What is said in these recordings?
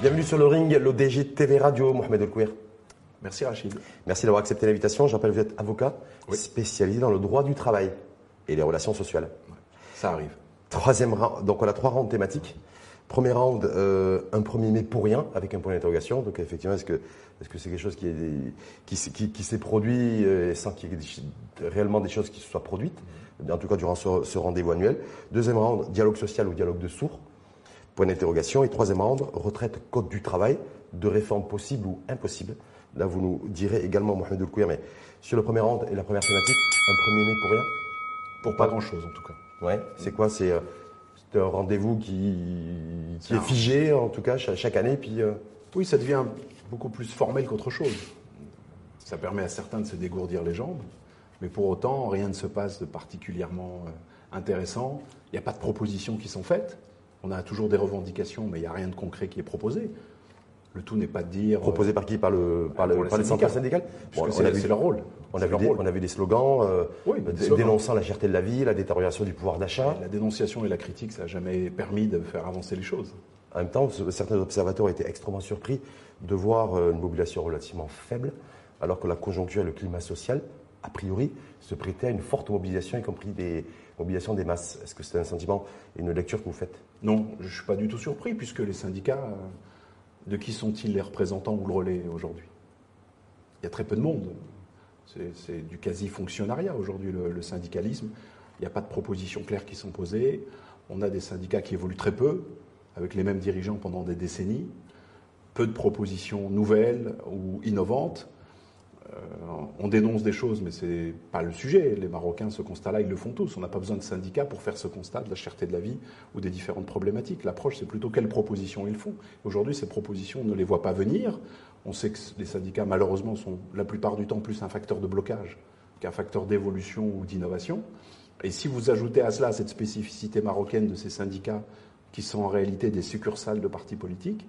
Bienvenue sur le ring, l'ODG TV Radio, Mohamed El Merci Rachid. Merci d'avoir accepté l'invitation. J'appelle vous êtes avocat spécialisé dans le droit du travail et les relations sociales. Ça arrive. Troisième round, donc on a trois rounds thématiques. Premier round, euh, un premier mai pour rien, avec un point d'interrogation. Donc effectivement, est-ce que est-ce que c'est quelque chose qui, est, qui, qui, qui s'est produit euh, sans qu'il y ait réellement des choses qui se soient produites, en tout cas durant ce, ce rendez-vous annuel. Deuxième round, dialogue social ou dialogue de sourds, point d'interrogation. Et troisième round, retraite, code du travail, de réforme possible ou impossible. Là, vous nous direz également, Mohamed El mais sur le premier round et la première thématique, un premier mai pour rien Pour pas grand-chose en tout cas. Ouais, c'est quoi? C'est euh, un rendez-vous qui, qui est figé, en tout cas, chaque, chaque année. Puis, euh, Oui, ça devient beaucoup plus formel qu'autre chose. Ça permet à certains de se dégourdir les jambes, mais pour autant, rien ne se passe de particulièrement euh, intéressant. Il n'y a pas de propositions qui sont faites. On a toujours des revendications, mais il n'y a rien de concret qui est proposé. Le tout n'est pas de dire. proposé par qui? Par, le, par, le, Pour les par les syndicats. syndicales? Puisque Bon, c'est leur rôle. on, a vu des, rôle. on a vu des slogans, euh, Oui, des dé- slogans. dénonçant la cherté de la vie, la détérioration du pouvoir d'achat. La dénonciation et la critique, ça n'a jamais permis de faire avancer les choses. En même temps, ce- certains observateurs étaient extrêmement surpris de voir euh, une mobilisation relativement faible, alors que la conjoncture et le climat social, a priori, se prêtaient à une forte mobilisation, y compris des mobilisations des masses. Est-ce que c'est un sentiment et une lecture que vous faites? Non, je ne suis pas du tout surpris, puisque les syndicats, euh, de qui sont-ils les représentants ou le relais aujourd'hui? Il y a très peu de monde. C'est du quasi-fonctionnariat aujourd'hui, le, le syndicalisme. Il n'y a pas de propositions claires qui sont posées. On a des syndicats qui évoluent très peu, avec les mêmes dirigeants pendant des décennies. Peu de propositions nouvelles ou innovantes. Euh, on dénonce des choses, mais ce n'est pas le sujet. Les Marocains, ce constat-là, ils le font tous. On n'a pas besoin de syndicats pour faire ce constat de la cherté de la vie ou des différentes problématiques. L'approche, c'est plutôt quelles propositions ils font. Aujourd'hui, ces propositions, on ne les voit pas venir. On sait que les syndicats, malheureusement, sont la plupart du temps plus un facteur de blocage qu'un facteur d'évolution ou d'innovation. Et si vous ajoutez à cela cette spécificité marocaine de ces syndicats, qui sont en réalité des succursales de partis politiques,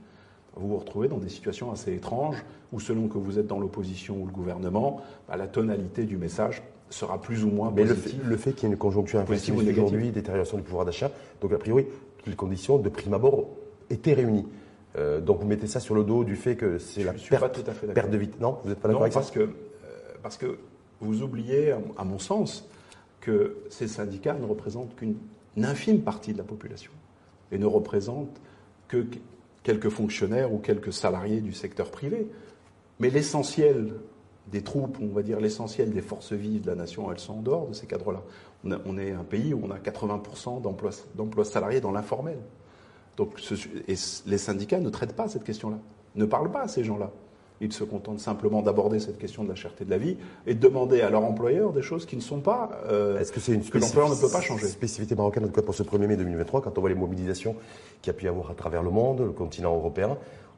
vous vous retrouvez dans des situations assez étranges où, selon que vous êtes dans l'opposition ou le gouvernement, bah, la tonalité du message sera plus ou moins Mais le positive. fait, le fait qu'il y ait une conjoncture inflationniste aujourd'hui, détérioration du pouvoir d'achat, donc a priori, toutes les conditions de prime abord étaient réunies. Euh, donc vous mettez ça sur le dos du fait que c'est la suis perte, pas tout à fait perte de vitesse. Non, vous n'êtes pas d'accord avec ça parce que, euh, parce que vous oubliez, à- mon sens, que ces syndicats ne représentent qu'une une infime partie de la population et ne représentent que qu- quelques fonctionnaires ou quelques salariés du secteur privé. Mais l'essentiel des troupes, on va dire l'essentiel des forces vives de la nation, elles sont en dehors de ces cadres-là. On, est un pays où on a 80% d'emplois salariés dans l'informel. Et les syndicats ne traitent pas cette question-là, ne parlent pas à ces gens-là. Ils se contentent simplement d'aborder cette question de la cherté de la vie et de demander à leur employeur des choses qui ne sont pas euh, Est-ce que c'est une que l'employeur ne peut pas spécifi- changer. spécificité marocaine, en tout cas pour ce 1er mai 2023, quand on voit les mobilisations qu'il y a pu y avoir à travers le monde, le continent européen,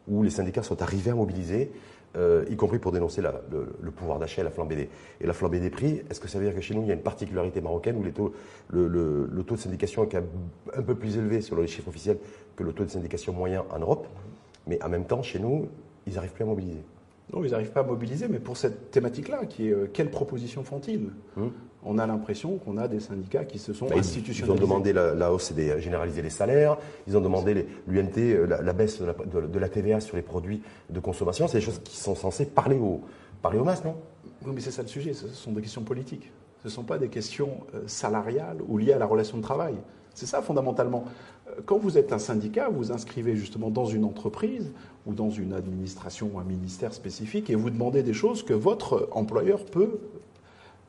où les syndicats sont arrivés à mobiliser, euh, y compris pour dénoncer la- le, le pouvoir d'achat et la flambée des, et la flambée des prix. Est-ce que ça veut dire que chez nous, il y a une particularité marocaine où les taux, le, le- le taux de syndication est un peu plus élevé selon les chiffres officiels que le taux de syndication moyen en Europe, mais en même temps, chez nous, ils n'arrivent plus à mobiliser. Non, ils n'arrivent pas à mobiliser, mais pour cette thématique-là, qui est euh, quelles propositions font-ils? Hum. On a l'impression qu'on a des syndicats qui se sont Bah, ils- Ils ont institutionnalisés. demandé la, la hausse des généraliser les salaires, ils ont demandé l'UMT, euh, la, la baisse de la, de- de la TVA sur les produits de consommation. C'est des choses qui sont censées parler aux, parler aux masses, non? Oui, mais c'est ça le sujet, ce sont des questions politiques. Ce ne sont pas des questions euh, salariales ou liées à la relation de travail. C'est ça fondamentalement. Quand vous êtes un syndicat, vous inscrivez justement dans une entreprise ou dans une administration ou un ministère spécifique et vous demandez des choses que votre employeur peut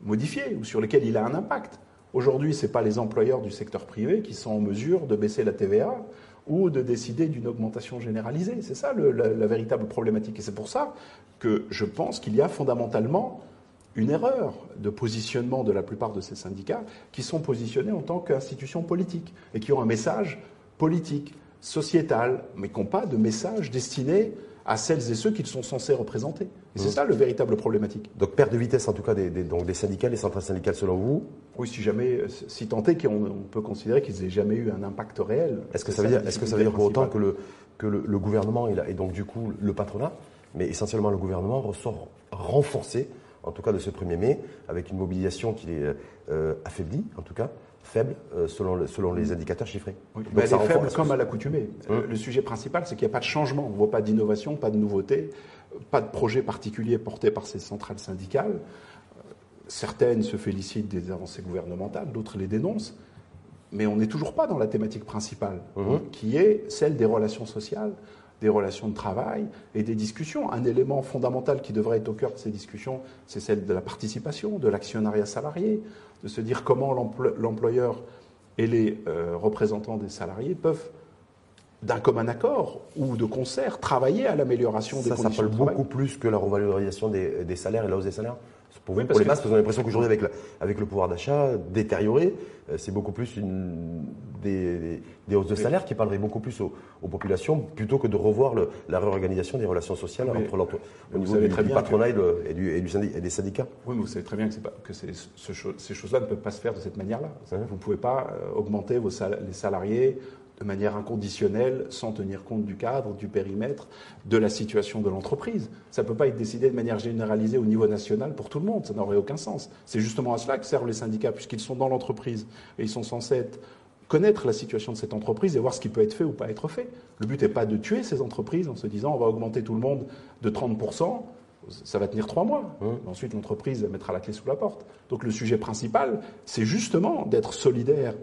modifier ou sur lesquelles il a un impact. Aujourd'hui, ce n'est pas les employeurs du secteur privé qui sont en mesure de baisser la TVA ou de décider d'une augmentation généralisée. C'est ça la véritable problématique. Et c'est pour ça que je pense qu'il y a fondamentalement une erreur de positionnement de la plupart de ces syndicats qui sont positionnés en tant qu'institutions politiques et qui ont un message politique, sociétal, mais qui n'ont pas de message destiné à celles et ceux qu'ils sont censés représenter. Et c'est ça le véritable problématique. Donc perte de vitesse en tout cas des, des- donc des syndicats, des centrales syndicales selon vous? Oui, si jamais, si tant est qu'on on peut considérer qu'ils n'aient jamais eu un impact réel. Est-ce que ça veut dire, est-ce que ça veut dire pour autant que le, que le, le gouvernement et donc du coup le patronat, mais essentiellement le gouvernement ressort renforcé en tout cas de ce 1er mai, avec une mobilisation qui est euh, affaiblie, en tout cas, faible, euh, selon, selon les indicateurs chiffrés. Oui. elle est faible comme à l'accoutumée. Hum. Le sujet principal, c'est qu'il n'y a pas de changement. On ne voit pas d'innovation, pas de nouveauté, pas de projet particulier porté par ces centrales syndicales. Certaines se félicitent des avancées gouvernementales, d'autres les dénoncent. Mais on n'est toujours pas dans la thématique principale, hum. qui est celle des relations sociales, des relations de travail et des discussions. Un élément fondamental qui devrait être au cœur de ces discussions, c'est celle de la participation, de l'actionnariat salarié, de se dire comment l'employeur et les euh, représentants des salariés peuvent d'un commun accord ou de concert travailler à l'amélioration des conditions de travail. Ça s'appelle beaucoup plus que la revalorisation des, des salaires et la hausse des salaires pour, vous, pour les masses, parce qu'on a l'impression qu'aujourd'hui, avec, avec le pouvoir d'achat détérioré, euh, c'est beaucoup plus une, des, des, hausses de salaire qui parleraient beaucoup plus aux, populations plutôt que de revoir le, la réorganisation des relations sociales entre au niveau du, très patronat et, et, du, et, des syndicats. Oui, mais vous savez très bien que, pas, que ces, ces choses-là ne peuvent pas se faire de cette manière-là. Vous ne pouvez pas euh, augmenter vos les salariés de manière inconditionnelle, sans tenir compte du cadre, du périmètre, de la situation de l'entreprise. Ça ne peut pas être décidé de manière généralisée au niveau national pour tout le monde, ça n'aurait aucun sens. C'est justement à cela que servent les syndicats, puisqu'ils sont dans l'entreprise et ils sont censés connaître la situation de cette entreprise et voir ce qui peut être fait ou pas être fait. Le but n'est pas de tuer ces entreprises en se disant on va augmenter tout le monde de 30%, ça va tenir trois mois. Mmh. Ensuite, l'entreprise mettra la clé sous la porte. Donc le sujet principal, c'est justement d'être solidaire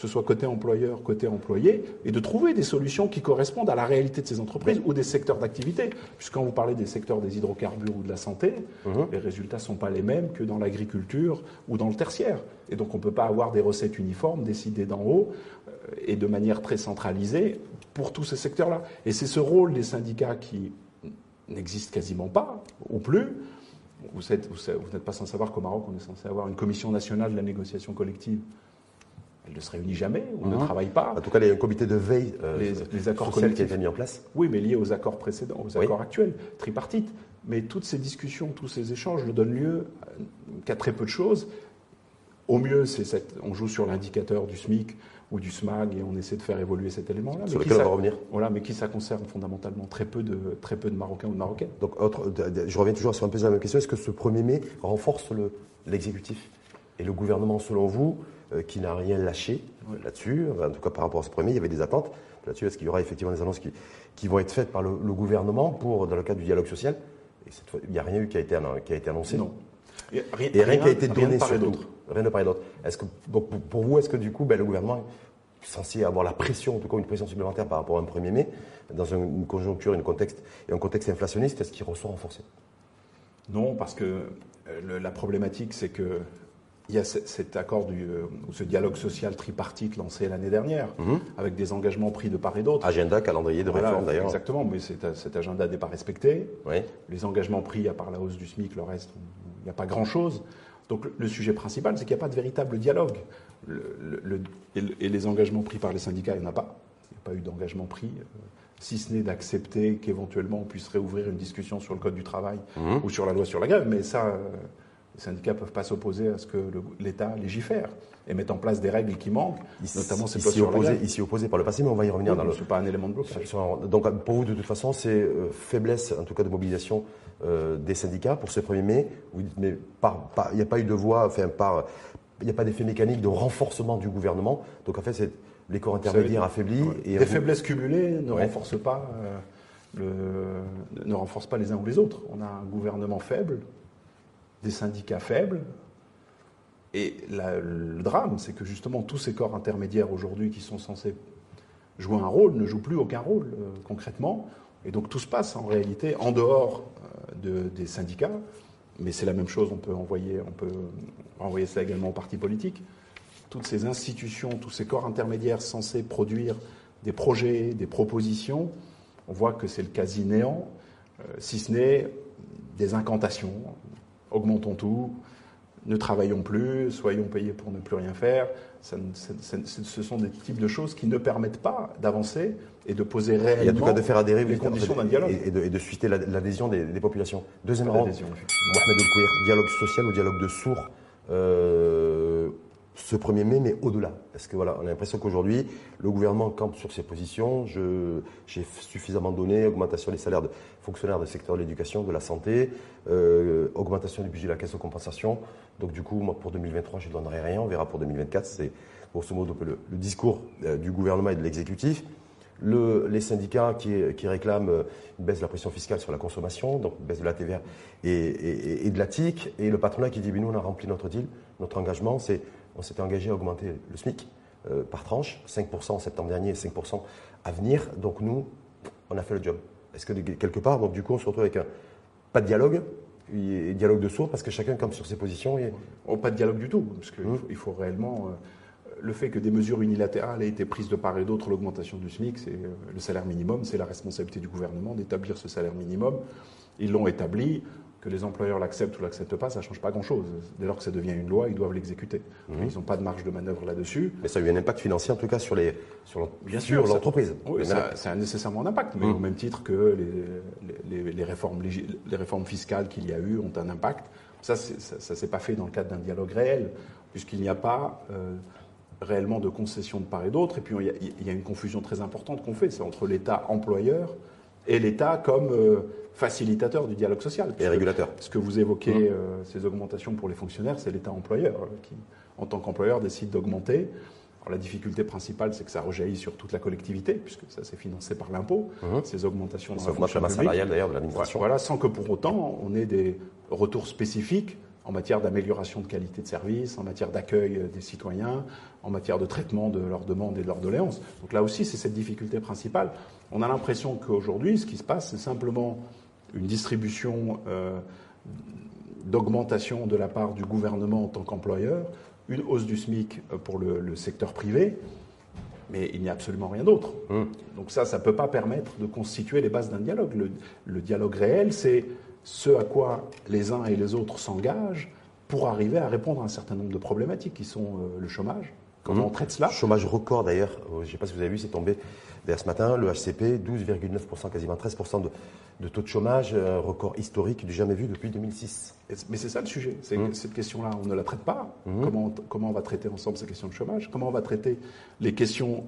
que ce soit côté employeur, côté employé, et de trouver des solutions qui correspondent à la réalité de ces entreprises ou des secteurs d'activité. Puisque quand vous parlez des secteurs des hydrocarbures ou de la santé, mhm. les résultats ne sont pas les mêmes que dans l'agriculture ou dans le tertiaire. Et donc on ne peut pas avoir des recettes uniformes décidées d'en haut euh, et de manière très centralisée pour tous ces secteurs-là. Et c'est ce rôle des syndicats qui n'existe quasiment pas, ou plus. Vous n'êtes pas sans savoir qu'au Maroc, on est censé avoir une commission nationale de la négociation collective elle ne se réunit jamais ou ne mhm. travaille pas. En tout cas, il y a un comité de veille euh, les, accords qui a été mis en place. Oui, mais lié aux accords précédents, aux accords actuels, tripartites. Mais toutes ces discussions, tous ces échanges ne donnent lieu qu'à très peu de choses. Au mieux, c'est on joue sur l'indicateur du SMIC ou du SMAG et on essaie de faire évoluer cet élément-là. Sur lequel on va revenir. Voilà, mais qui ça concerne fondamentalement? Très peu de, très peu de Marocains ou de Marocaines. Donc, je reviens toujours sur un peu la même question. Est-ce que ce 1er mai renforce l'exécutif? Et le gouvernement, selon vous euh, qui n'a rien lâché là-dessus. En tout cas, par rapport à ce premier, il y avait des attentes là-dessus. Est-ce qu'il y aura effectivement des annonces qui, qui vont être faites par le, gouvernement pour, dans le cadre du dialogue social? Et cette fois, il n'y a rien eu qui a été, qui a été annoncé. Non. Et rien, rien, qui a été donné sur d'autres. Rien de part et d'autre. Est-ce que, pour vous, est-ce que du coup, ben, le gouvernement est censé avoir la pression, en tout cas une pression supplémentaire par rapport à un 1er mai, dans une conjoncture une contexte, et un contexte inflationniste, est-ce qu'il ressort renforcé? Non, parce que euh, la problématique, c'est que il y a cet accord, du, euh, ou ce dialogue social tripartite lancé l'année dernière, mhm. avec des engagements pris de part et d'autre. Agenda, calendrier de réforme d'ailleurs. Exactement, mais cet, agenda n'est pas respecté. Les engagements pris, à part la hausse du SMIC, le reste, il n'y a pas grand-chose. Donc le, sujet principal, c'est qu'il n'y a pas de véritable dialogue. et, les engagements pris par les syndicats, il n'y en a pas. Il n'y a pas eu d'engagement pris. Euh, si ce n'est d'accepter qu'éventuellement on puisse réouvrir une discussion sur le code du travail mhm. ou sur la loi sur la grève, mais ça, euh, les syndicats ne peuvent pas s'opposer à ce que l'État légifère et mette en place des règles qui manquent, notamment ces ici opposé, ici opposé par le passé, mais on va y revenir. dans le... Ce n'est pas un élément de blocage. Donc pour vous, de toute façon, c'est euh, faiblesse, en tout cas de mobilisation euh, des syndicats pour ce 1er mai. Vous dites, mais il n'y a pas eu de voix, enfin, par, il n'y a pas d'effet mécanique de renforcement du gouvernement. Donc en fait, c'est les corps intermédiaires affaiblis. Et les faiblesses cumulées ne renforcent pas. Euh, le, ne renforcent pas les uns ou les autres. On a un gouvernement faible, des syndicats faibles. Et le drame, c'est que justement tous ces corps intermédiaires aujourd'hui qui sont censés jouer un rôle ne jouent plus aucun rôle euh, concrètement. Et donc tout se passe en réalité en dehors euh, de, des syndicats. Mais c'est la même chose, on peut envoyer, on peut envoyer ça également aux partis politiques. Toutes ces institutions, tous ces corps intermédiaires censés produire des projets, des propositions, on voit que c'est le quasi néant, euh, si ce n'est des incantations, augmentons tout, ne travaillons plus, soyons payés pour ne plus rien faire. ce sont des types de choses qui ne permettent pas d'avancer et de poser réellement et en tout cas de faire adhérer les conditions d'un dialogue. Et, de, susciter l'adhésion des, populations. Deuxième rang, Mohamed dialogue social ou dialogue de sourds euh, ce 1er mai, mais au-delà. Parce que voilà, on a l'impression qu'aujourd'hui, le gouvernement campe sur ses positions. J'ai suffisamment donné augmentation des salaires de fonctionnaires du secteur de l'éducation, de la santé, euh, augmentation du budget de la caisse de compensation. Donc du coup, moi, pour 2023, je ne donnerai rien. On verra pour 2024. C'est grosso modo le, le discours euh, du gouvernement et de l'exécutif. Le, les syndicats qui, réclament euh, une baisse de la pression fiscale sur la consommation, donc une baisse de la TVA et, et, de la TIC, et le patronat qui dit, nous, on a rempli notre deal, notre engagement, c'est on s'était engagé à augmenter le SMIC euh, par tranche, 5% en septembre dernier et 5% à venir. Donc nous, on a fait le job. Est-ce que quelque part, donc du coup, on se retrouve avec un, pas de dialogue, et dialogue de sourds parce que chacun campe sur ses positions et... Oh, pas de dialogue du tout, parce qu'il mmh. faut, il faut réellement... Euh, le fait que des mesures unilatérales aient été prises de part et d'autre, l'augmentation du SMIC, c'est euh, le salaire minimum, c'est la responsabilité du gouvernement d'établir ce salaire minimum. Ils l'ont établi que les employeurs l'acceptent ou l'acceptent pas, ça ne change pas grand-chose. Dès lors que ça devient une loi, ils doivent l'exécuter. Mhm. Ils n'ont pas de marge de manœuvre là-dessus. Mais ça a eu un impact financier, en tout cas, sur les sur Bien sûr, l'entreprise. Oui, ça, ça, a nécessairement un impact, mais mhm. au même titre que les, les, les réformes, les réformes fiscales qu'il y a eu ont un impact. Ça, ça ne s'est pas fait dans le cadre d'un dialogue réel, puisqu'il n'y a pas euh, réellement de concession de part et d'autre. Et puis, il y, a, il y, a, une confusion très importante qu'on fait, c'est entre l'État employeur et l'État comme euh, facilitateur du dialogue social. Et régulateur. Ce que vous évoquez, mmh. euh, ces augmentations pour les fonctionnaires, c'est l'État employeur euh, qui, en tant qu'employeur, décide d'augmenter. Alors, la difficulté principale, c'est que ça rejaillit sur toute la collectivité, puisque ça c'est financé par l'impôt, mmh. ces augmentations ça augmente la masse salariale d'ailleurs de l'administration. Voilà, sans que pour autant on ait des retours spécifiques en matière d'amélioration de qualité de service, en matière d'accueil des citoyens, en matière de traitement de leurs demandes et de leurs doléances. Donc là aussi, c'est cette difficulté principale. On a l'impression qu'aujourd'hui, ce qui se passe, c'est simplement une distribution euh, d'augmentation de la part du gouvernement en tant qu'employeur, une hausse du SMIC pour le, secteur privé, mais il n'y a absolument rien d'autre. Hum. Donc ça, ça ne peut pas permettre de constituer les bases d'un dialogue. Le, dialogue réel, c'est ce à quoi les uns et les autres s'engagent pour arriver à répondre à un certain nombre de problématiques qui sont euh, le chômage. Comment hum. on traite cela Chômage record d'ailleurs, je ne sais pas si vous avez vu, c'est tombé D'ailleurs, ce matin, le HCP, 12,9%, quasiment 13% de, taux de chômage, un record historique du jamais vu depuis 2006. Mais c'est ça le sujet. C'est mmh. Cette question-là, on ne la traite pas. Mmh. Comment, comment on va traiter ensemble ces questions de chômage? Comment on va traiter les questions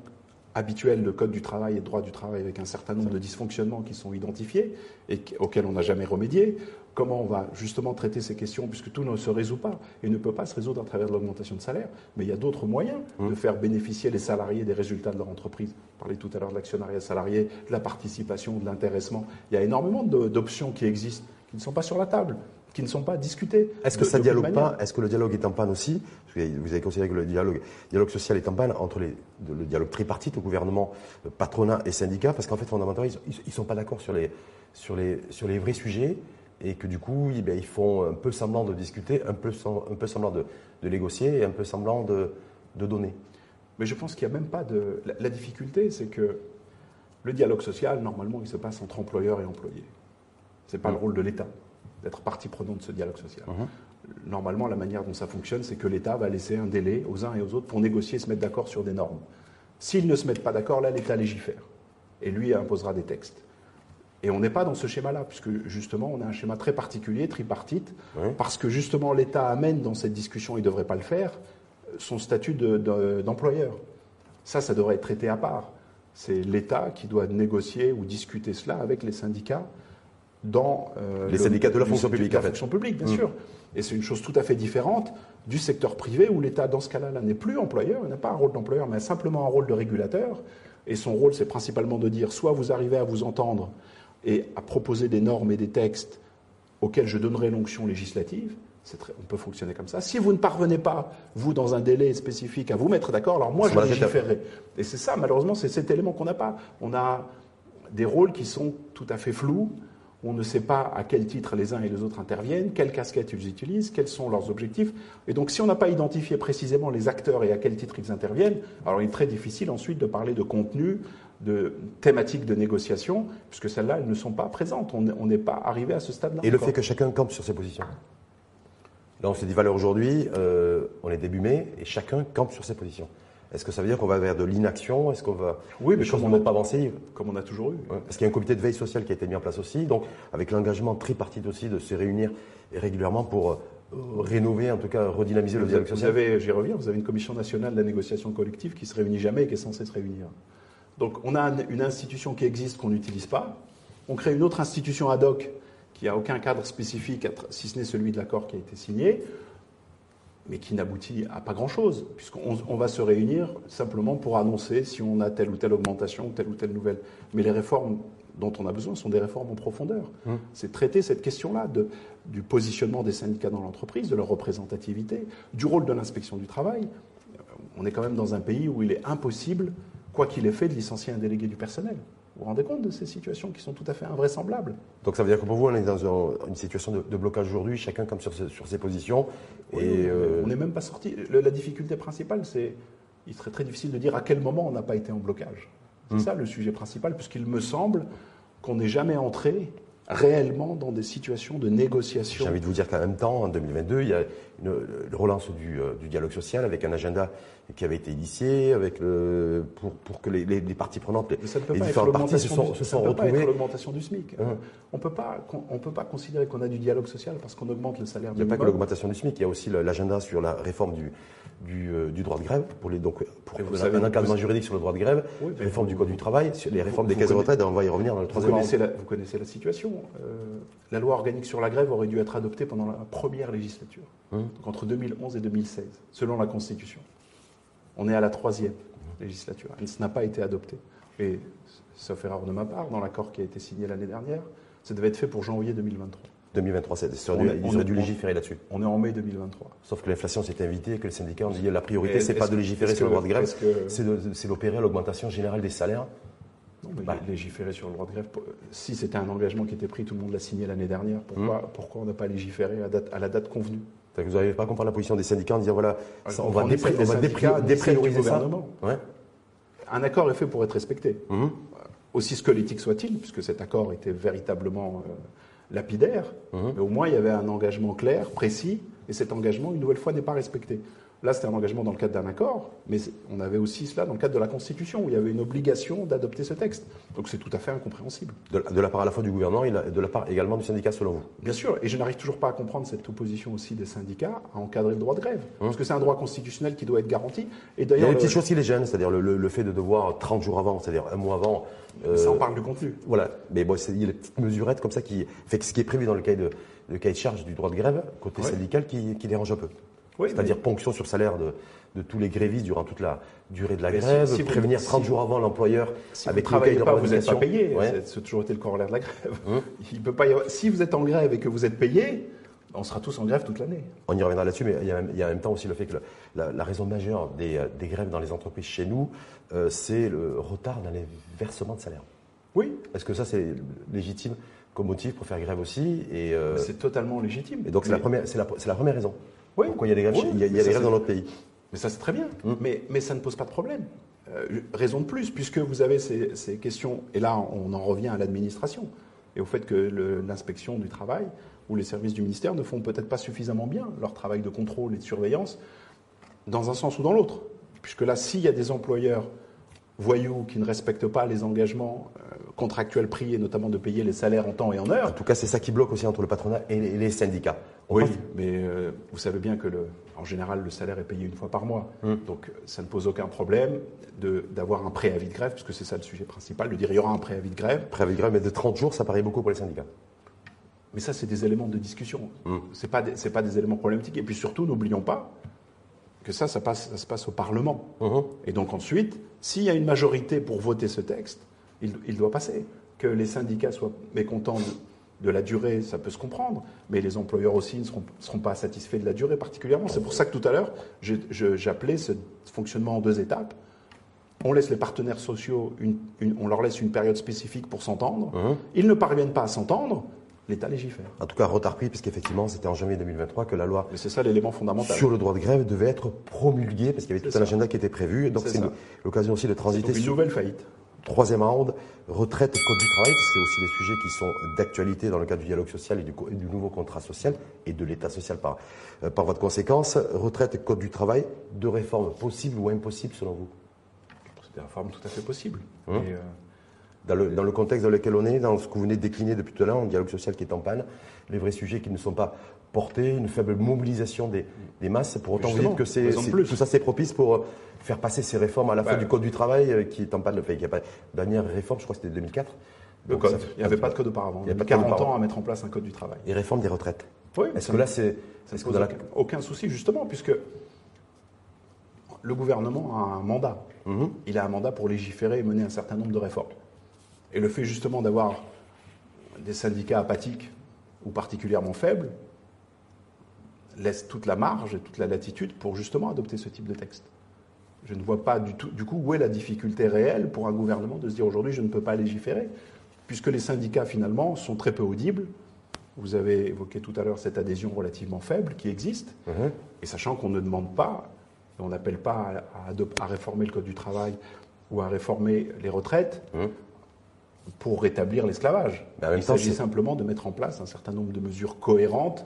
habituelles de code du travail et de droit du travail avec un certain nombre de dysfonctionnements qui sont identifiés et auxquels on n'a jamais remédié comment on va justement traiter ces questions, puisque tout ne se résout pas et ne peut pas se résoudre à travers de l'augmentation de salaire. Mais il y a d'autres moyens mmh. de faire bénéficier les salariés des résultats de leur entreprise. On parlait tout à l'heure de l'actionnariat salarié, de la participation, de l'intéressement. Il y a énormément d'options qui existent, qui ne sont pas sur la table qui ne sont pas discutées. Est-ce que ça dialogue pas Est-ce que le dialogue est en panne aussi Vous avez considéré que le dialogue, dialogue social est en panne entre les, le dialogue tripartite au gouvernement, patronat et syndicats, parce qu'en fait, fondamentalement, ils ne sont pas d'accord sur les, sur, les, sur les vrais sujets et que du coup, eh ils font un peu semblant de discuter, un peu, un peu semblant de, négocier et un peu semblant de, donner. Mais je pense qu'il n'y a même pas de... La, difficulté, c'est que le dialogue social, normalement, il se passe entre employeurs et employés. Ce n'est pas le mmh. rôle de l'État d'être partie prenante de ce dialogue social. Mmh. Normalement, la manière dont ça fonctionne, c'est que l'État va laisser un délai aux uns et aux autres pour négocier et se mettre d'accord sur des normes. S'ils ne se mettent pas d'accord, là, l'État légifère. Et lui imposera des textes. Et on n'est pas dans ce schéma-là, puisque justement, on a un schéma très particulier, tripartite, parce que justement, l'État amène dans cette discussion, il ne devrait pas le faire, son statut d'employeur. ça, ça devrait être traité à part. C'est l'État qui doit négocier ou discuter cela avec les syndicats dans euh, les syndicats de la fonction publique. La fonction publique, bien mmh. sûr. Et c'est une chose tout à fait différente du secteur privé où l'État, dans ce cas-là, n'est plus employeur, n'a pas un rôle d'employeur, mais simplement un rôle de régulateur. Et son rôle, c'est principalement de dire soit vous arrivez à vous entendre et à proposer des normes et des textes auxquels je donnerai l'onction législative. on peut fonctionner comme ça. Si vous ne parvenez pas, vous, dans un délai spécifique, à vous mettre d'accord, alors moi, je légiférerai. Et c'est ça, malheureusement, c'est cet élément qu'on n'a pas. On a des rôles qui sont tout à fait flous. On ne sait pas à quel titre les uns et les autres interviennent, quelles casquettes ils utilisent, quels sont leurs objectifs. Et donc, si on n'a pas identifié précisément les acteurs et à quel titre ils interviennent, alors il est très difficile ensuite de parler de contenu, de thématiques de négociation, puisque celles-là, elles ne sont pas présentes. On n'est pas arrivé à ce stade-là. Et le fait que chacun campe sur ses positions Là, on s'est dit, valeur aujourd'hui, euh, on est début mai, et chacun campe sur ses positions. Est-ce que ça veut dire qu'on va vers de l'inaction? Est-ce qu'on va Oui, mais choses ne vont pas avancer Comme on a toujours eu. parce qu'il y a un comité de veille sociale qui a été mis en place aussi, donc avec l'engagement tripartite aussi de se réunir régulièrement pour rénover, en tout cas redynamiser le dialogue social Vous avez, j'y reviens, vous avez une commission nationale de la négociation collective qui se réunit jamais et qui est censée se réunir. Donc on a une institution qui existe qu'on n'utilise pas. On crée une autre institution ad hoc qui n'a aucun cadre spécifique, si ce n'est celui de l'accord qui a été signé, mais qui n'aboutit à pas grand-chose, puisqu'on va se réunir simplement pour annoncer si on a telle ou telle augmentation ou telle ou telle nouvelle. Mais les réformes dont on a besoin sont des réformes en profondeur. Hum. C'est traiter cette question-là du positionnement des syndicats dans l'entreprise, de leur représentativité, du rôle de l'inspection du travail. On est quand même dans un pays où il est impossible, quoi qu'il ait fait, de licencier un délégué du personnel. Vous vous rendez compte de ces situations qui sont tout à fait invraisemblables Donc ça veut dire que pour vous, on est dans une situation de, blocage aujourd'hui, chacun comme sur, ses positions. et euh, On n'est même pas sorti. La difficulté principale, c'est il serait très difficile de dire à quel moment on n'a pas été en blocage. C'est hmm. ça le sujet principal, puisqu'il me semble qu'on n'est jamais entré réellement dans des situations de négociation. J'ai envie de vous dire qu'en même temps, en 2022, il y a une, relance du, euh, du, dialogue social avec un agenda qui avait été initié avec le, pour, pour que les, les, parties prenantes, les, ça ne peut pas différentes parties se sont, se sont retrouvées. l'augmentation du SMIC. Hein. On peut pas, on peut pas considérer qu'on a du dialogue social parce qu'on augmente le salaire. Il n'y a pas que l'augmentation du SMIC, il y a aussi l'agenda sur la réforme du, du, euh, du, droit de grève, pour, les, donc, pour un, encadrement juridique sur le droit de grève, réforme du Code du travail, les réformes des caisses de retraite, on va y revenir dans le troisième vous connaissez, la, vous connaissez la situation. Euh, la loi organique sur la grève aurait dû être adoptée pendant la première législature. Donc entre 2011 et 2016, selon la Constitution. On est à la troisième législature. Elle n'a pas été adoptée. Et, sauf erreur de ma part, dans l'accord qui a été signé l'année dernière, ça devait être fait pour janvier 2023. 2023, c'est ils ont dû légiférer là-dessus. On est en mai 2023. Sauf que l'inflation s'est invitée, que les syndicats ont dit la priorité, c'est pas de légiférer sur le droit de grève, c'est d'opérer l'augmentation générale des salaires. Non, mais bah. légiférer sur le droit de grève, si c'était un engagement qui était pris, tout le monde l'a signé l'année dernière, pourquoi, pourquoi on n'a pas légiféré à, la date convenue? Vous n'arrivez pas à comprendre la position des syndicats en disant voilà, on, va, déprioriser ça. Un accord est fait pour être respecté. Hum. Aussi squelettique soit-il, puisque cet accord était véritablement euh, lapidaire, hum. mais au moins il y avait un engagement clair, précis, et cet engagement, une nouvelle fois, n'est pas respecté. Là, c'était un engagement dans le cadre d'un accord, mais on avait aussi cela dans le cadre de la Constitution, où il y avait une obligation d'adopter ce texte. Donc c'est tout à fait incompréhensible. De, la part à la fois du gouvernement et de la part également du syndicat, selon vous? Bien sûr, et je n'arrive toujours pas à comprendre cette opposition aussi des syndicats à encadrer le droit de grève. Hum. Parce que c'est un droit constitutionnel qui doit être garanti. Et il y a une petite chose qui les gêne, c'est-à-dire le, fait de devoir 30 jours avant, c'est-à-dire un mois avant. ça en parle du contenu. Voilà, mais bon, il y a des petites mesurettes comme ça qui fait ce qui est prévu dans le cahier de, le cahier de charge du droit de grève, côté syndical, qui, qui dérange un peu. C'est-à-dire ponction sur salaire de, de, tous les grévistes durant toute la durée de la grève, prévenir 30 jours avant l'employeur avec vous ne pas, vous n'êtes pas payé. C'est toujours été le corollaire de la grève. Hum. Il peut pas Si vous êtes en grève et que vous êtes payé, on sera tous en grève toute l'année. On y reviendra là-dessus, mais il y, a, en même temps aussi le fait que la, raison majeure des, des, grèves dans les entreprises chez nous, euh, c'est le retard dans les versements de salaire. Oui. Est-ce que ça, c'est légitime comme motif pour faire grève aussi et euh, C'est totalement légitime. Et donc, c'est la, première, la, la première raison. Oui. Pourquoi il y a des grèves, il y a, des grèves dans notre pays. Mais ça, c'est très bien. Hum. Mais, mais ça ne pose pas de problème. Euh, raison de plus, puisque vous avez ces, ces, questions, et là, on en revient à l'administration et au fait que l'inspection du travail ou les services du ministère ne font peut-être pas suffisamment bien leur travail de contrôle et de surveillance, dans un sens ou dans l'autre. Puisque là, s'il y a des employeurs voyous qui ne respectent pas les engagements euh, contractuels pris, et notamment de payer les salaires en temps et en heure. En tout cas, c'est ça qui bloque aussi entre le patronat et les, syndicats. Oui, mais euh, vous savez bien que, le, en général, le salaire est payé une fois par mois. Hum. Donc, ça ne pose aucun problème d'avoir un préavis de grève, puisque c'est ça le sujet principal, de dire il y aura un préavis de grève. Préavis de grève, mais de 30 jours, ça paraît beaucoup pour les syndicats. Mais ça, c'est des éléments de discussion. Hum. Ce pas, pas des éléments problématiques. Et puis surtout, n'oublions pas que ça, ça, passe, ça se passe au Parlement. Hum. Et donc ensuite, s'il y a une majorité pour voter ce texte, il, doit passer. Que les syndicats soient mécontents de, la durée, ça peut se comprendre, mais les employeurs aussi ne seront, seront pas satisfaits de la durée particulièrement. C'est pour ça que tout à l'heure, j'appelais ce fonctionnement en deux étapes. On laisse les partenaires sociaux, on leur laisse une période spécifique pour s'entendre. Mmh. Ils ne parviennent pas à s'entendre, l'État légifère. En tout cas, retard pris, puisqu'effectivement, c'était en janvier 2023 que la loi c'est ça l'élément fondamental. sur le droit de grève devait être promulguée, parce qu'il y avait tout un agenda qui était prévu. Donc c'est l'occasion aussi de transiter une nouvelle faillite. Troisième round, retraite, code du travail, c'est aussi des sujets qui sont d'actualité dans le cadre du dialogue social et du, nouveau contrat social et de l'État social par, euh, par votre conséquence. Retraite, code du travail, deux réformes possibles ou impossibles selon vous? C'est des réformes tout à fait possibles. Hum. Euh, dans, le, dans le, contexte dans lequel on est, dans ce que vous venez de décliner depuis tout à l'heure, un dialogue social qui est en panne, les vrais sujets qui ne sont pas portée, une faible mobilisation des, des masses. Pour autant, vous Justement, dites que c'est, tout ça c'est propice pour euh, faire passer ces réformes à la fois du Code du travail, euh, qui est en panne. Enfin, il y a pas, dernière réforme, je crois que c'était 2004. Le Donc, code. ça fait- Il n'y avait pas de code auparavant. Il y a pas a de code 40 ans à mettre en place un code du travail. Et réforme des retraites. Oui, Est-ce que là, c'est. ça ne est-ce que pose dans la- aucun, aucun souci, justement, puisque le gouvernement a un mandat. Mhm. Il a un mandat pour légiférer et mener un certain nombre de réformes. Et le fait justement d'avoir des syndicats apathiques ou particulièrement faibles laisse toute la marge et toute la latitude pour justement adopter ce type de texte. Je ne vois pas du tout, du coup, où est la difficulté réelle pour un gouvernement de se dire aujourd'hui je ne peux pas légiférer, puisque les syndicats finalement sont très peu audibles. Vous avez évoqué tout à l'heure cette adhésion relativement faible qui existe, Mhm. et sachant qu'on ne demande pas, on n'appelle pas à, à adop- à réformer le Code du travail ou à réformer les retraites Mhm. pour rétablir l'esclavage. Mais en même Il s'agit simplement de mettre en place un certain nombre de mesures cohérentes,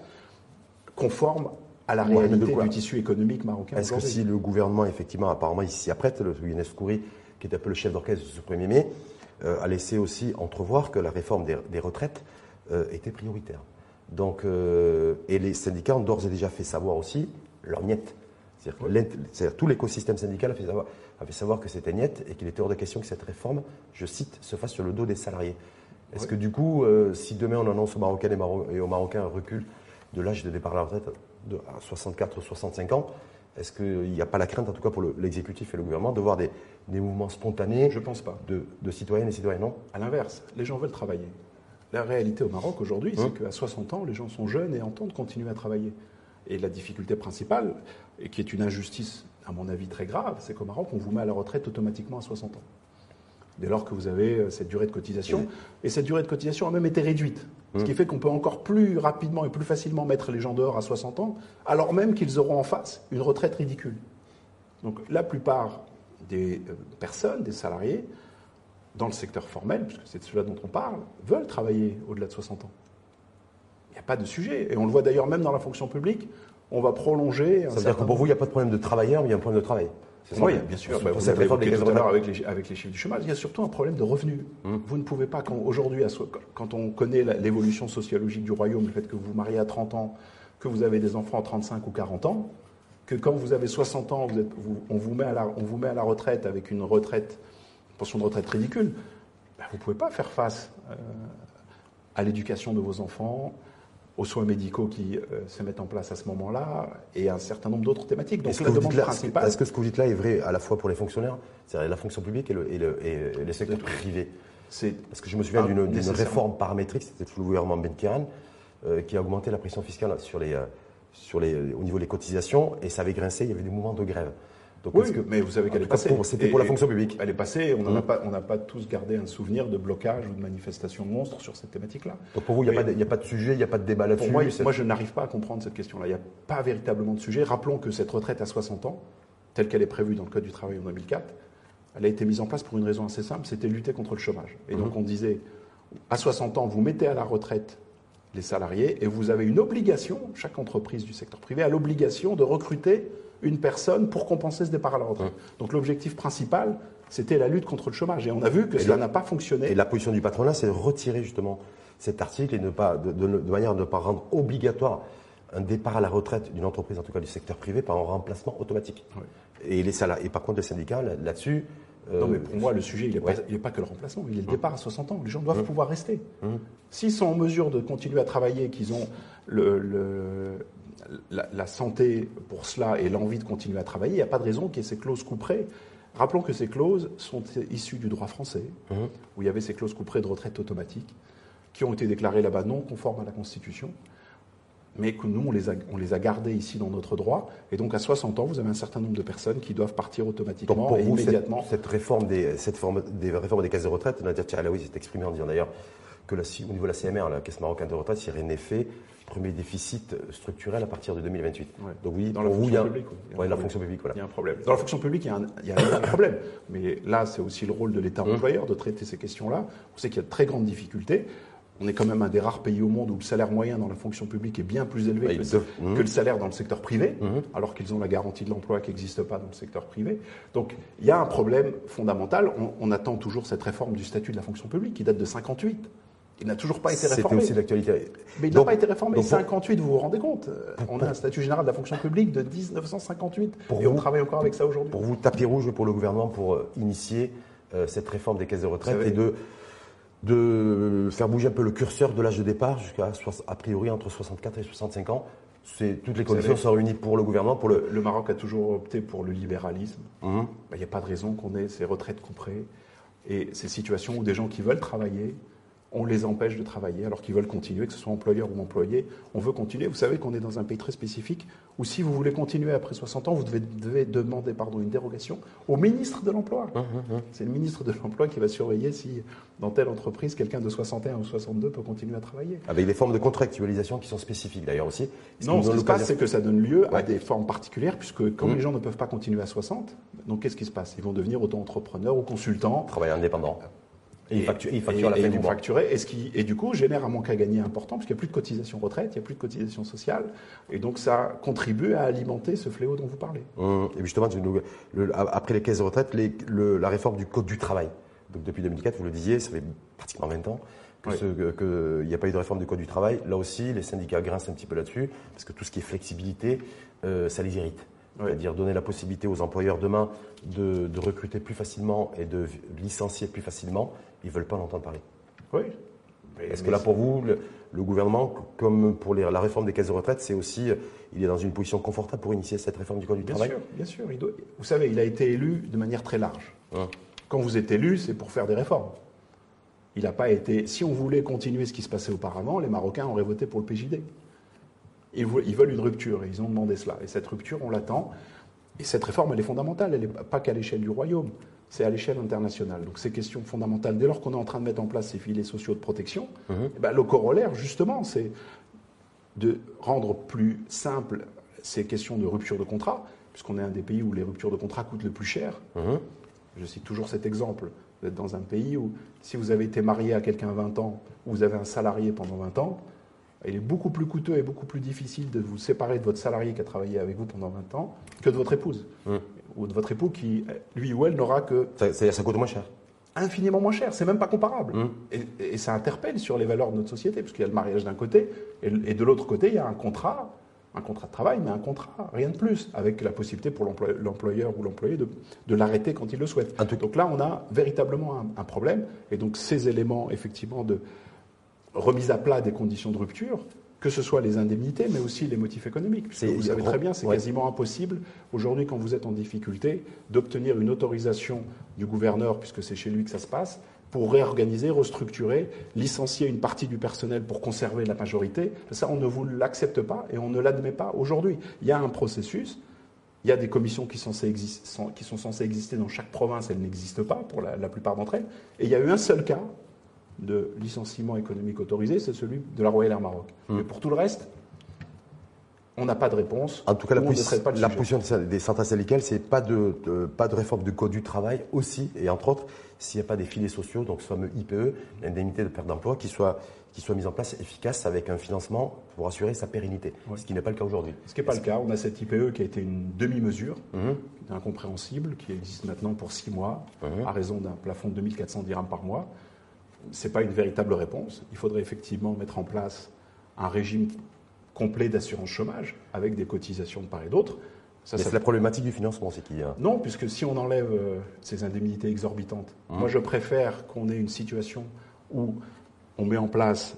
conformes à la Ouais, réalité du tissu économique marocain. Est-ce que si le gouvernement, effectivement, apparemment, il s'y apprête, le Younes Kouri, qui est un peu le chef d'orchestre de ce 1er mai, euh, a laissé aussi entrevoir que la réforme des, des retraites euh, était prioritaire. Donc, euh, et les syndicats ont d'ores et déjà fait savoir aussi leur niette. C'est-à-dire que tout l'écosystème syndical a fait savoir, a fait savoir que c'était niette et qu'il était hors de question que cette réforme, je cite, se fasse sur le dos des salariés. Est-ce Ouais. que du coup, si demain on annonce aux Marocains et, Maro- et aux Marocains un recul de l'âge de départ à la retraite de, à 64 ou 65 ans, est-ce qu'il n'y a pas la crainte, en tout cas pour le- l'exécutif et le gouvernement, de voir des, des mouvements spontanés Je pense pas. de, de citoyennes et citoyens? Non À l'inverse, les gens veulent travailler. La réalité au Maroc aujourd'hui, Hein? c'est qu'à 60 ans, les gens sont jeunes et entendent continuer à travailler. Et la difficulté principale, et qui est une injustice, à mon avis, très grave, c'est qu'au Maroc, on vous met à la retraite automatiquement à 60 ans. Dès lors que vous avez euh, cette durée de cotisation. Et cette durée de cotisation a même été réduite. Ce qui fait qu'on peut encore plus rapidement et plus facilement mettre les gens dehors à 60 ans, alors même qu'ils auront en face une retraite ridicule. Donc la plupart des euh, personnes, des salariés, dans le secteur formel, puisque c'est de cela dont on parle, veulent travailler au-delà de 60 ans. Il n'y a pas de sujet. Et on le voit d'ailleurs même dans la fonction publique, on va prolonger. un Ça veut dire que pour vous, il n'y a pas de problème de travailleurs, mais il y a un problème de travail. C'est ça, oui, bien sûr. Bah, vous caisses tout à l'heure avec les, avec les chiffres du chômage. Il y a surtout un problème de revenus. Hum. Vous ne pouvez pas, quand aujourd'hui, quand on connaît l'évolution sociologique du royaume, le fait que vous vous mariez à 30 ans, que vous avez des enfants à 35 ou 40 ans, que quand vous avez 60 ans, vous êtes- vous- on, vous met à la, on vous met à la retraite avec une retraite, une pension de retraite ridicule, ben, vous ne pouvez pas faire face euh, à l'éducation de vos enfants, aux soins médicaux qui euh, se mettent en place à ce moment-là, et à un certain nombre d'autres thématiques. Donc Est-ce la que, demande là- principale... est-ce que ce que vous dites là est vrai à la fois pour les fonctionnaires, c'est-à-dire la fonction publique et, le, et, le- et les secteurs privés c'est Parce que je me souviens d'une réforme paramétrique, c'était sous le gouvernement Benkiran, euh, qui a augmenté la pression fiscale sur les, euh, sur les, au niveau des cotisations, et ça avait grincé, il y avait des mouvements de grève. Donc, Oui, est-ce que- mais vous savez en qu'elle est passée. C'était pour la fonction publique. Elle est passée, on pas- on n'a pas tous gardé un souvenir de blocage ou de manifestation monstre sur cette thématique-là. Donc pour vous, il n'y a, pas de- il y a pas de sujet, il n'y a pas de débat là-dessus. moi, moi, je n'arrive pas à comprendre cette question-là. Il n'y a pas véritablement de sujet. Rappelons que cette retraite à 60 ans, telle qu'elle est prévue dans le Code du travail en 2004, elle a été mise en place pour une raison assez simple, c'était lutter contre le chômage. Et donc Mhm. on disait, à 60 ans, vous mettez à la retraite les salariés et vous avez une obligation, chaque entreprise du secteur privé a l'obligation de recruter une personne pour compenser ce départ à la retraite. Donc l'objectif principal, c'était la lutte contre le chômage. Et on a vu que Et cela le- n'a pas fonctionné. Et la position du patronat, c'est de retirer justement cet article et de, pas, de, de- de manière à ne pas rendre obligatoire un départ à la retraite d'une entreprise, en tout cas du secteur privé, par un remplacement automatique. Oui. Et, les salariés, et par contre, les syndicats, là- là-dessus. euh, Non, mais pour moi, le sujet, il n'est ouais. pas, pas que le remplacement, il est le départ à 60 ans. Les gens doivent Mmh. pouvoir rester. Mmh. S'ils sont en mesure de continuer à travailler, qu'ils ont le, le- la, la santé pour cela et l'envie de continuer à travailler, il n'y a pas de raison qu'il y ait ces clauses couperées. Rappelons que ces clauses sont issues du droit français, Mhm. où il y avait ces clauses couperées de retraite automatique, qui ont été déclarées là-bas non conformes à la Constitution, mais que nous, on les, a, on les a gardées ici dans notre droit. Et donc, à 60 ans, vous avez un certain nombre de personnes qui doivent partir Donc automatiquement pour et vous, cette, immédiatement. cette réforme des, cette forme, des réformes des caisses de retraite, Nadia Tchalaoui s'est exprimé en disant d'ailleurs que la, au niveau de la CMR, la Caisse marocaine de retraite, serait en effet premier déficit structurel à partir de 2028. Ouais. Donc oui, Dans la vous, il y fonction publique, oui. Il y a un ouais, la problème. fonction publique, voilà. Il y a un problème. Dans la fonction publique, il y a un, il y a un problème. Mais là, c'est aussi le rôle de l'État Mmh. employeur de traiter ces questions-là. On sait qu'il y a de très grandes difficultés. On est quand même un des rares pays au monde où le salaire moyen dans la fonction publique est bien plus élevé Ouais, que, il le, doit- Mmh. que le salaire dans le secteur privé, Mhm. alors qu'ils ont la garantie de l'emploi qui n'existe pas dans le secteur privé. Donc il y a un problème fondamental. On, on attend toujours cette réforme du statut de la fonction publique qui date de 58. Il n'a toujours pas été C'était réformé. aussi d'actualité. Mais il n'a pas été réformé. donc pour- 58, vous vous rendez compte Euh, On a un statut général de la fonction publique de 1958 Pour et on travaille encore avec ça aujourd'hui. Pour vous, tapis rouge pour le gouvernement pour euh, initier euh, cette réforme des caisses de retraite et de, de faire bouger un peu le curseur de l'âge de départ jusqu'à, a priori, entre 64 et 65 ans. C'est, toutes les conditions sont réunies pour le gouvernement, pour le... Le Maroc a toujours opté pour le libéralisme. Mhm. Il n'y a pas de raison qu'on ait ces retraites couperées et ces situations où des gens qui veulent travailler, on les empêche de travailler alors qu'ils veulent continuer, que ce soit employeur ou employé. On veut continuer. Vous savez qu'on est dans un pays très spécifique où si vous voulez continuer après 60 ans, vous devez, devez demander pardon, une dérogation au ministre de l'Emploi. Mhm, C'est le ministre de l'Emploi qui va surveiller si dans telle entreprise, quelqu'un de 61 ou 62 peut continuer à travailler. Avec des formes de contractualisation qui sont spécifiques d'ailleurs aussi. Ce Non, qui ce qui se passe, c'est que ça donne lieu à des formes particulières, puisque comme Mhm. les gens ne peuvent pas continuer à 60, donc qu'est-ce qui se passe? Ils vont devenir auto-entrepreneurs ou consultants. Travail indépendant. Et, il facture, la et ils vont facturer, et, ce qui, et du coup génère un manque à gagner important, puisqu'il n'y a plus de cotisation retraite, il n'y a plus de cotisation sociale, et donc ça contribue à alimenter ce fléau dont vous parlez. Hum, Et justement, le- après les caisses de retraite, les- le- la réforme du Code du travail. Donc depuis 2004, vous le disiez, ça fait pratiquement 20 ans qu'il Oui. n'y a pas eu de réforme du Code du travail. Là aussi, les syndicats grincent un petit peu là-dessus, parce que tout ce qui est flexibilité, euh, ça les irrite. Oui. C'est-à-dire donner la possibilité aux employeurs demain de, de recruter plus facilement et de licencier plus facilement, ils ne veulent pas en entendre parler. Oui. Est-ce que là, pour vous, le, le gouvernement, comme pour les- la réforme des caisses de retraite, c'est aussi, euh, il est dans une position confortable pour initier cette réforme du Code du Bien travail sûr, bien sûr. il doit- vous savez, il a été élu de manière très large. Hum. Quand vous êtes élu, c'est pour faire des réformes. Il n'a pas été. Si on voulait continuer ce qui se passait auparavant, les Marocains auraient voté pour le PJD. Ils veulent une rupture et ils ont demandé cela. Et cette rupture, on l'attend. Et cette réforme, elle est fondamentale. Elle n'est pas qu'à l'échelle du royaume, c'est à l'échelle internationale. Donc ces questions fondamentales, dès lors qu'on est en train de mettre en place ces filets sociaux de protection, Mhm. eh ben, le corollaire, justement, c'est de rendre plus simple ces questions de rupture de contrat, puisqu'on est un des pays où les ruptures de contrat coûtent le plus cher. Mhm. Je cite toujours cet exemple. Vous êtes dans un pays où, si vous avez été marié à quelqu'un 20 ans, ou vous avez un salarié pendant 20 ans, il est beaucoup plus coûteux et beaucoup plus difficile de vous séparer de votre salarié qui a travaillé avec vous pendant 20 ans que de votre épouse. Mhm. Ou de votre époux qui, lui ou elle, n'aura que Ça, c'est- ça coûte moins cher. infiniment moins cher. C'est même pas comparable. Mhm. Et, et ça interpelle sur les valeurs de notre société, parce qu'il y a le mariage d'un côté, et, et de l'autre côté, il y a un contrat, un contrat de travail, mais un contrat, rien de plus, avec la possibilité pour l'employ- l'employeur ou l'employé de, de l'arrêter quand il le souhaite. Donc là, on a véritablement un, un problème, et donc ces éléments, effectivement, de remise à plat des conditions de rupture, que ce soit les indemnités, mais aussi les motifs économiques. Puisque vous savez très bien, c'est ouais. quasiment impossible aujourd'hui, quand vous êtes en difficulté, d'obtenir une autorisation du gouverneur, puisque c'est chez lui que ça se passe, pour réorganiser, restructurer, licencier une partie du personnel pour conserver la majorité. Ça, on ne vous l'accepte pas et on ne l'admet pas aujourd'hui. Il y a un processus. Il y a des commissions qui, sont censées exis- sont- qui sont censées exister dans chaque province, elles n'existent pas pour la, la plupart d'entre elles. Et il y a eu un seul cas de licenciement économique autorisé, c'est celui de la Royal Air Maroc. Hmm. Mais pour tout le reste, on n'a pas de réponse. En tout cas, la, ou on ne posi- traite pas la position des centrales syndicales, c'est pas de, de- pas de réforme du code du travail aussi, et entre autres, s'il n'y a pas des filets sociaux, donc ce fameux IPE, l'indemnité de perte d'emploi, qui soit, qui soit mise en place efficace avec un financement pour assurer sa pérennité, Oui. ce qui n'est pas le cas aujourd'hui. Ce qui n'est pas le cas. On a cette IPE qui a été une demi-mesure, Mhm. incompréhensible, qui existe maintenant pour six mois, Mhm. à raison d'un plafond de 2400 dirhams par mois. Ce n'est pas une véritable réponse. Il faudrait effectivement mettre en place un régime complet d'assurance chômage, avec des cotisations de part et d'autre. Ça, c'est la problématique du financement, c'est qu'il y a. Non, puisque si on enlève euh, ces indemnités exorbitantes, Mmh. moi je préfère qu'on ait une situation où on met en place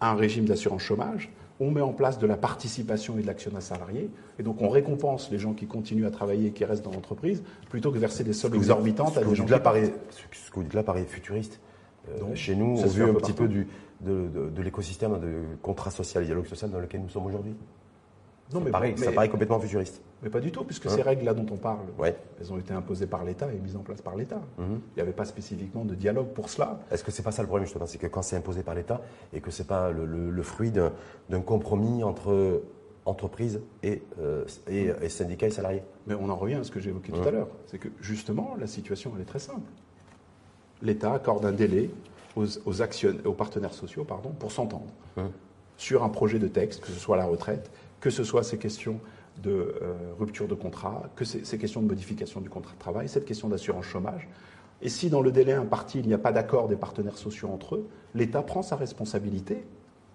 un régime d'assurance chômage, on met en place de la participation et de l'actionnat salarié, et donc on récompense les gens qui continuent à travailler et qui restent dans l'entreprise, plutôt que verser des sommes exorbitantes à des gens qui là paraît, ce que vous dites là paraît futuriste. Euh, Non, chez nous, au vu un petit peu du, de, de- de l'écosystème de contrat social et dialogue social dans lequel nous sommes aujourd'hui. Non, ça, mais, paraît, ça paraît complètement futuriste. mais pas du tout, puisque Hein ces règles-là dont on parle, Ouais. elles ont été imposées par l'État et mises en place par l'État. Mhm. Il n'y avait pas spécifiquement de dialogue pour cela. Est-ce que c'est pas ça le problème justement C'est que quand c'est imposé par l'État et que c'est pas le, le- le fruit d'un compromis entre entreprises et, euh, et, et syndicats et salariés? Mais on en revient à ce que j'ai évoqué tout à l'heure. C'est que justement, la situation, elle est très simple. L'État accorde un délai aux, aux, partenaires sociaux pardon, pour s'entendre Ouais. sur un projet de texte, que ce soit la retraite, que ce soit ces questions de euh, rupture de contrat, que ces, ces questions de modification du contrat de travail, cette question d'assurance chômage. Et si dans le délai imparti, il n'y a pas d'accord des partenaires sociaux entre eux, l'État prend sa responsabilité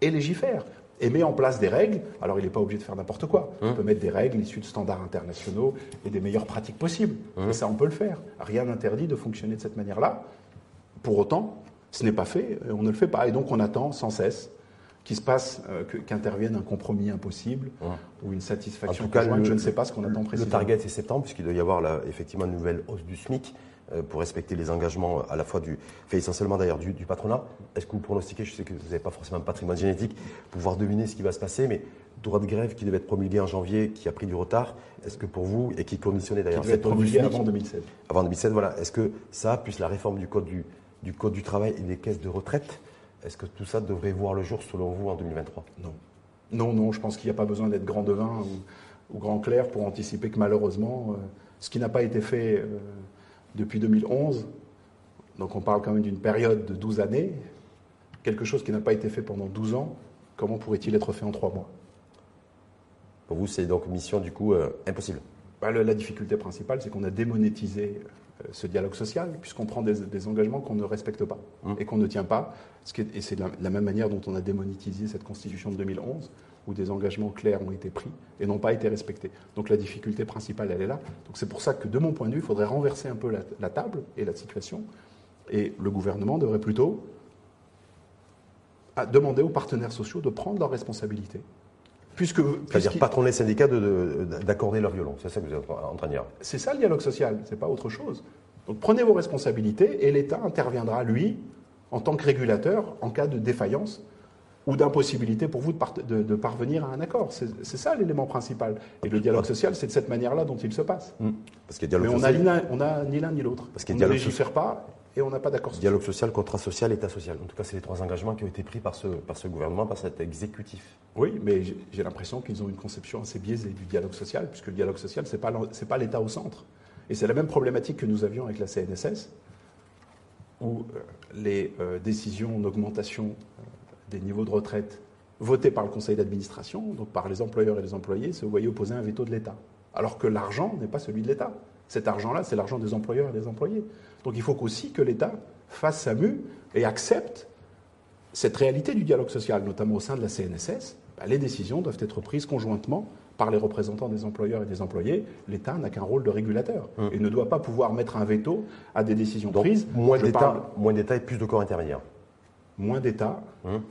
et légifère et met en place des règles. Alors, il n'est pas obligé de faire n'importe quoi. On Hum. peut mettre des règles issues de standards internationaux et des meilleures pratiques possibles. Hum. Et ça, on peut le faire. Rien n'interdit de fonctionner de cette manière-là. Pour autant, ce n'est pas fait, euh, on ne le fait pas. Et donc, on attend sans cesse qu'il se passe, euh, qu'intervienne un compromis impossible ou une satisfaction En tout cas, conjointe. le- Je ne sais pas ce qu'on attend Le précisément. target, c'est septembre, puisqu'il doit y avoir là, effectivement une nouvelle hausse du SMIC euh, pour respecter les engagements à la fois du, fait essentiellement d'ailleurs du, du patronat. Est-ce que vous pronostiquez, je sais que vous n'avez pas forcément un patrimoine génétique, pouvoir deviner ce qui va se passer, mais droit de grève qui devait être promulgué en janvier, qui a pris du retard, est-ce que pour vous, et qui conditionnait d'ailleurs cette promulgué avant 2016. avant 2007, voilà, est-ce que ça, plus la réforme du code du, du code du travail et des caisses de retraite, est-ce que tout ça devrait voir le jour selon vous en 2023 Non. Non, non, je pense qu'il n'y a pas besoin d'être grand devin ou, ou grand clair pour anticiper que malheureusement, euh, ce qui n'a pas été fait euh, depuis 2011, donc on parle quand même d'une période de 12 années, quelque chose qui n'a pas été fait pendant 12 ans, comment pourrait-il être fait en 3 mois? Pour vous, c'est donc mission du coup euh, impossible? Bah, le- La difficulté principale, c'est qu'on a démonétisé ce dialogue social, puisqu'on prend des, des engagements qu'on ne respecte pas Mmh. et qu'on ne tient pas. Ce qui est- et c'est de la, même manière dont on a démonétisé cette constitution de 2011, où des engagements clairs ont été pris et n'ont pas été respectés. Donc la difficulté principale, elle est là. Donc c'est pour ça que, de mon point de vue, il faudrait renverser un peu la, la table et la situation. Et le gouvernement devrait plutôt à demander aux partenaires sociaux de prendre leurs responsabilités. Puisque, C'est-à-dire puisqu'ils- patronner les syndicats de- de- d'accorder leur violon. C'est ça que vous êtes en train de dire. c'est ça le dialogue social, c'est pas autre chose. Donc prenez vos responsabilités et l'État interviendra, lui, en tant que régulateur, en cas de défaillance ou d'impossibilité pour vous de, part- de- de parvenir à un accord. C'est ça l'élément principal. Et le dialogue social, c'est de cette manière-là dont il se passe. Parce qu'il y a Mais dialogue l'un- on a ni l'un ni l'autre. On ne légifère pas et on n'a pas d'accord social. dialogue social, contrat social, état social. En tout cas, c'est les trois engagements qui ont été pris par ce, par ce gouvernement, par cet exécutif. Oui, mais j'ai l'impression qu'ils ont une conception assez biaisée du dialogue social, puisque le dialogue social, ce n'est pas l'État au centre. Et c'est la même problématique que nous avions avec la CNSS, où euh, les euh, décisions d'augmentation euh, des niveaux de retraite votées par le conseil d'administration, donc par les employeurs et les employés, se voyaient opposer un veto de l'État. Alors que l'argent n'est pas celui de l'État. Cet argent-là, c'est l'argent des employeurs et des employés. Donc il faut qu'aussi que l'État fasse sa mue et accepte cette réalité du dialogue social, notamment au sein de la CNSS, bah, les décisions doivent être prises conjointement par les représentants des employeurs et des employés. L'État n'a qu'un rôle de régulateur et ne doit pas pouvoir mettre un veto à des décisions Hum. Donc, prises. d'État, moins d'État et plus de corps intermédiaires. moins d'État, Hum.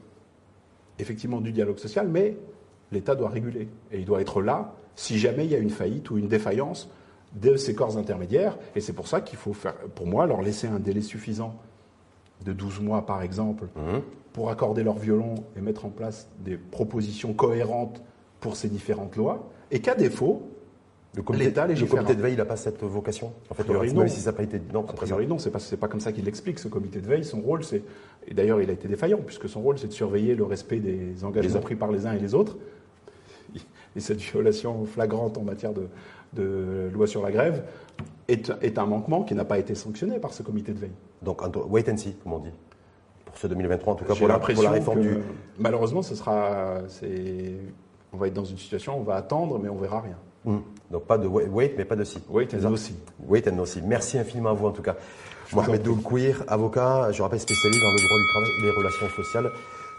effectivement du dialogue social, mais l'État doit réguler. Et il doit être là si jamais il y a une faillite ou une défaillance de ces corps intermédiaires. Et c'est pour ça qu'il faut faire, pour moi, leur laisser un délai suffisant de 12 mois, par exemple, Hum. pour accorder leur violon et mettre en place des propositions cohérentes pour ces différentes lois, et qu'à défaut, Le comité, le comité de veille, il n'a pas cette vocation En fait, priori, non. si ça n'a pas été. Non, a c'est pas priori non, c'est pas, c'est pas comme ça qu'il l'explique, ce comité de veille, son rôle c'est, et d'ailleurs il a été défaillant, puisque son rôle c'est de surveiller le respect des engagements pris par les uns et les autres, et cette violation flagrante en matière de, de loi sur la grève est, est un manquement qui n'a pas été sanctionné par ce comité de veille. Donc, wait and see, comme on dit. Pour ce 2023, en tout cas, pour la, pour la réforme que, du. malheureusement ce sera, on va être dans une situation, on va attendre, mais on verra rien. Hum. Donc, pas de wait, wait, mais pas de see. Oui, C'est ça aussi. Wait and see. Merci infiniment à vous en tout cas. Mohamed. Doulkouir, avocat, je rappelle spécialiste dans le droit du travail et les relations sociales,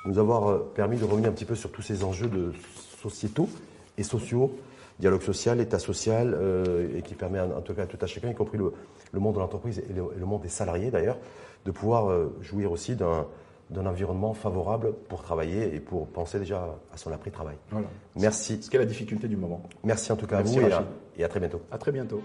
nous avoir euh, permis de revenir un petit peu sur tous ces enjeux de sociétaux et sociaux, dialogue social, état social, euh, et qui permet en, tout cas à tout à chacun, y compris le, le monde de l'entreprise et le, et le monde des salariés d'ailleurs, de pouvoir euh, jouir aussi d'un d'un environnement favorable pour travailler et pour penser déjà à son après-travail. Voilà. Merci. Ce qui est la difficulté du moment. Merci en tout cas Merci, à vous et à, et à très bientôt. À très bientôt.